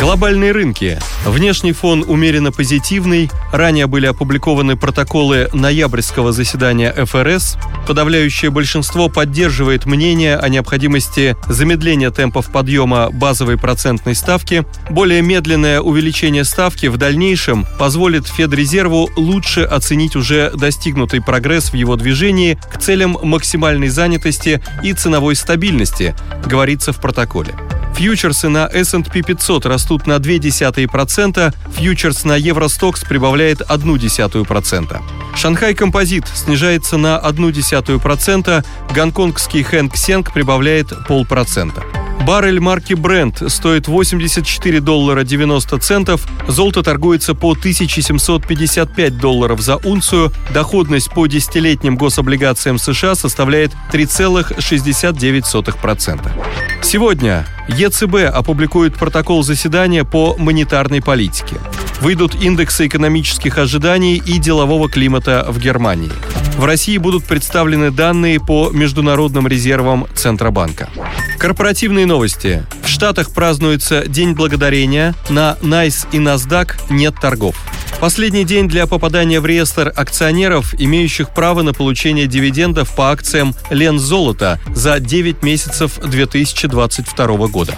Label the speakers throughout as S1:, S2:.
S1: Глобальные рынки. Внешний фон умеренно позитивный. Ранее были опубликованы протоколы ноябрьского заседания ФРС. Подавляющее большинство поддерживает мнение о необходимости замедления темпов подъема базовой процентной ставки. Более медленное увеличение ставки в дальнейшем позволит Федрезерву лучше оценить уже достигнутый прогресс в его движении к целям максимальной занятости и ценовой стабильности, говорится в протоколе. Фьючерсы на S&P 500 растут на 0,2%, фьючерс на Евростокс прибавляет 0,1%. Шанхай Композит снижается на 0,1%, гонконгский Хэнк Сенг прибавляет полпроцента. Баррель марки Brent стоит 84 доллара 90 центов, золото торгуется по 1755 долларов за унцию, доходность по десятилетним гособлигациям США составляет 3,69%. Сегодня ЕЦБ опубликует протокол заседания по монетарной политике. Выйдут индексы экономических ожиданий и делового климата в Германии. В России будут представлены данные по международным резервам Центробанка. Корпоративные новости. В Штатах празднуется День благодарения. На NICE и NASDAQ нет торгов. Последний день для попадания в реестр акционеров, имеющих право на получение дивидендов по акциям Лензолота за 9 месяцев 2022 года.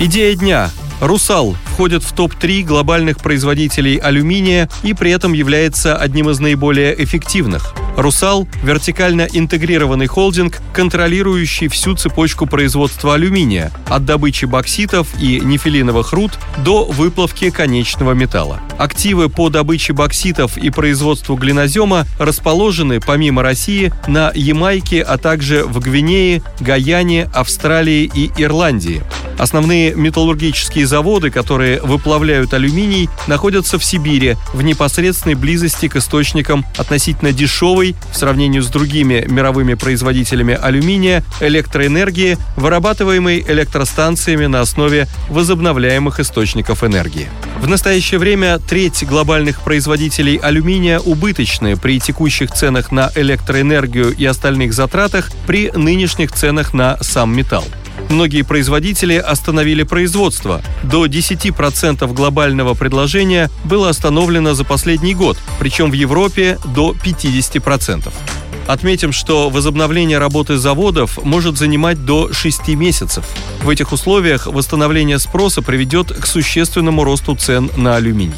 S1: Идея дня. «Русал» входит в топ-3 глобальных производителей алюминия и при этом является одним из наиболее эффективных. «Русал» — вертикально интегрированный холдинг, контролирующий всю цепочку производства алюминия, от добычи бокситов и нефилиновых руд до выплавки конечного металла. Активы по добыче бокситов и производству глинозема расположены, помимо России, на Ямайке, а также в Гвинее, Гаяне, Австралии и Ирландии. Основные металлургические заводы, которые выплавляют алюминий, находятся в Сибири, в непосредственной близости к источникам относительно дешевой, в сравнении с другими мировыми производителями алюминия, электроэнергии, вырабатываемой электростанциями на основе возобновляемых источников энергии. В настоящее время треть глобальных производителей алюминия убыточны при текущих ценах на электроэнергию и остальных затратах при нынешних ценах на сам металл. Многие производители остановили производство. До 10% глобального предложения было остановлено за последний год, причем в Европе до 50%. Отметим, что возобновление работы заводов может занимать до 6 месяцев. В этих условиях восстановление спроса приведет к существенному росту цен на алюминий.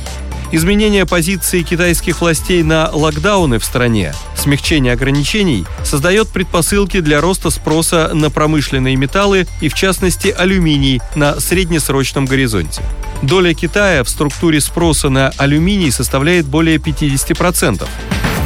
S1: Изменение позиции китайских властей на локдауны в стране, смягчение ограничений создает предпосылки для роста спроса на промышленные металлы и, в частности, алюминий на среднесрочном горизонте. Доля Китая в структуре спроса на алюминий составляет более 50%.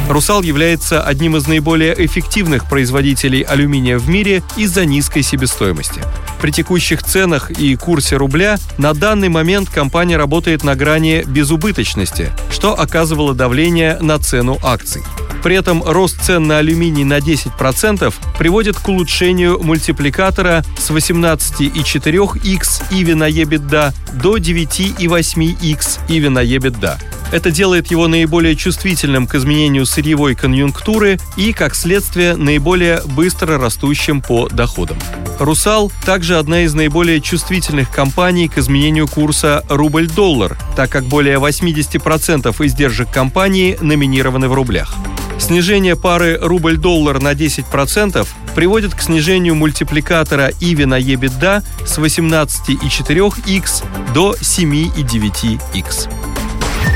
S1: «Русал» является одним из наиболее эффективных производителей алюминия в мире из-за низкой себестоимости. При текущих ценах и курсе рубля на данный момент компания работает на грани безубыточности, что оказывало давление на цену акций. При этом рост цен на алюминий на 10% приводит к улучшению мультипликатора с 18,4x EV на EBITDA до 9,8x EV на EBITDA. Это делает его наиболее чувствительным к изменению сырьевой конъюнктуры и, как следствие, наиболее быстро растущим по доходам. «Русал» также одна из наиболее чувствительных компаний к изменению курса рубль-доллар, так как более 80% издержек компании номинированы в рублях. Снижение пары рубль-доллар на 10% приводит к снижению мультипликатора EV на EBITDA с 18,4x до 7,9x.